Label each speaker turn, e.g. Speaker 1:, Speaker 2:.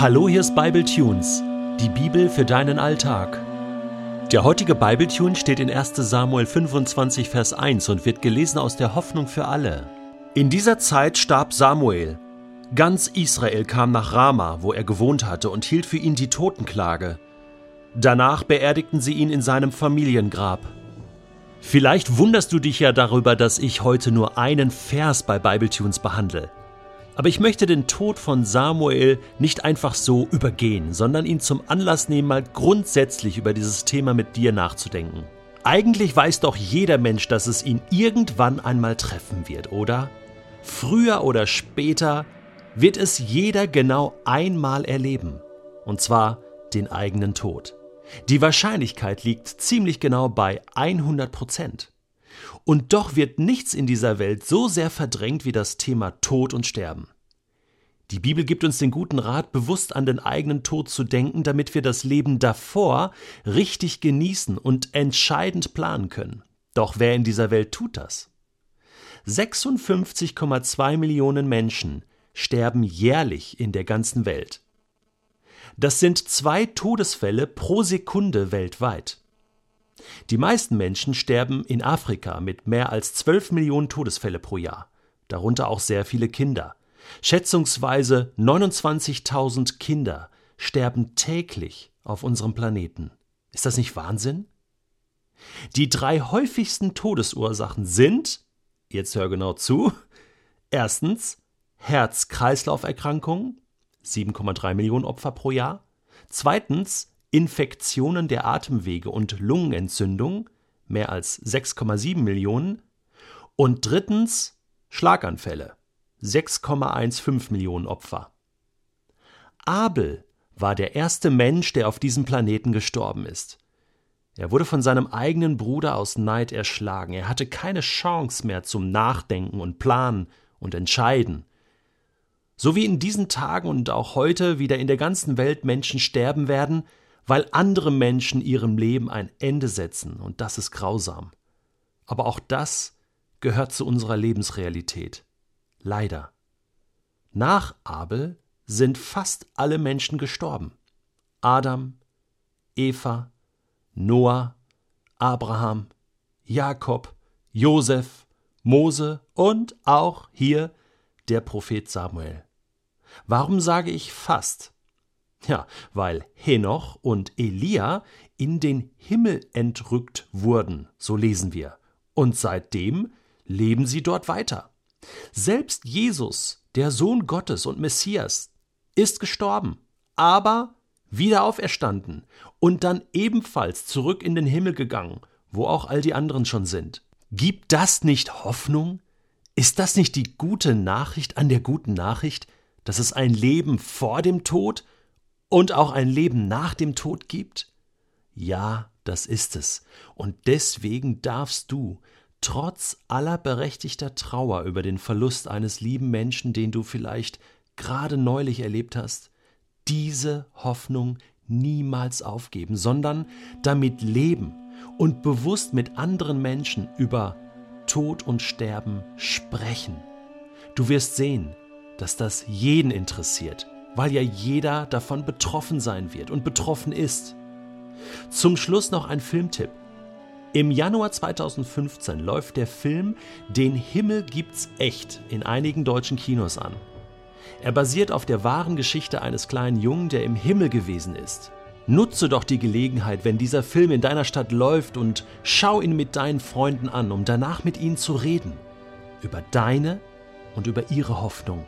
Speaker 1: Hallo, hier ist Bible Tunes, die Bibel für deinen Alltag. Der heutige Bible Tune steht in 1. Samuel 25, Vers 1 und wird gelesen aus der Hoffnung für alle. In dieser Zeit starb Samuel. Ganz Israel kam nach Rama, wo er gewohnt hatte, und hielt für ihn die Totenklage. Danach beerdigten sie ihn in seinem Familiengrab. Vielleicht wunderst du dich ja darüber, dass ich heute nur einen Vers bei Bible Tunes behandle. Aber ich möchte den Tod von Samuel nicht einfach so übergehen, sondern ihn zum Anlass nehmen, mal grundsätzlich über dieses Thema mit dir nachzudenken. Eigentlich weiß doch jeder Mensch, dass es ihn irgendwann einmal treffen wird, oder? Früher oder später wird es jeder genau einmal erleben. Und zwar den eigenen Tod. Die Wahrscheinlichkeit liegt ziemlich genau bei 100 Prozent. Und doch wird nichts in dieser Welt so sehr verdrängt wie das Thema Tod und Sterben. Die Bibel gibt uns den guten Rat, bewusst an den eigenen Tod zu denken, damit wir das Leben davor richtig genießen und entscheidend planen können. Doch wer in dieser Welt tut das? 56,2 Millionen Menschen sterben jährlich in der ganzen Welt. Das sind zwei Todesfälle pro Sekunde weltweit. Die meisten Menschen sterben in Afrika mit mehr als 12 Millionen Todesfälle pro Jahr, darunter auch sehr viele Kinder. Schätzungsweise 29.000 Kinder sterben täglich auf unserem Planeten. Ist das nicht Wahnsinn? Die drei häufigsten Todesursachen sind, jetzt hör genau zu, erstens Herz-Kreislauf-Erkrankungen, 7,3 Millionen Opfer pro Jahr, zweitens Infektionen der Atemwege und Lungenentzündung, mehr als 6,7 Millionen, und drittens Schlaganfälle, 6,15 Millionen Opfer. Abel war der erste Mensch, der auf diesem Planeten gestorben ist. Er wurde von seinem eigenen Bruder aus Neid erschlagen. Er hatte keine Chance mehr zum Nachdenken und Planen und Entscheiden. So wie in diesen Tagen und auch heute wieder in der ganzen Welt Menschen sterben werden, weil andere Menschen ihrem Leben ein Ende setzen, und das ist grausam. Aber auch das gehört zu unserer Lebensrealität. Leider. Nach Abel sind fast alle Menschen gestorben. Adam, Eva, Noah, Abraham, Jakob, Josef, Mose und auch hier der Prophet Samuel. Warum sage ich fast? Ja, weil Henoch und Elia in den Himmel entrückt wurden, so lesen wir, und seitdem leben sie dort weiter. Selbst Jesus, der Sohn Gottes und Messias, ist gestorben, aber wieder auferstanden und dann ebenfalls zurück in den Himmel gegangen, wo auch all die anderen schon sind. Gibt das nicht Hoffnung? Ist das nicht die gute Nachricht an der guten Nachricht, dass es ein Leben vor dem Tod und auch ein Leben nach dem Tod gibt? Ja, das ist es. Und deswegen darfst du trotz aller berechtigter Trauer über den Verlust eines lieben Menschen, den du vielleicht gerade neulich erlebt hast, diese Hoffnung niemals aufgeben, sondern damit leben und bewusst mit anderen Menschen über Tod und Sterben sprechen. Du wirst sehen, dass das jeden interessiert, weil ja jeder davon betroffen sein wird und betroffen ist. Zum Schluss noch ein Filmtipp. Im Januar 2015 läuft der Film Den Himmel gibt's echt in einigen deutschen Kinos an. Er basiert auf der wahren Geschichte eines kleinen Jungen, der im Himmel gewesen ist. Nutze doch die Gelegenheit, wenn dieser Film in deiner Stadt läuft und schau ihn mit deinen Freunden an, um danach mit ihnen zu reden. Über deine und über ihre Hoffnung.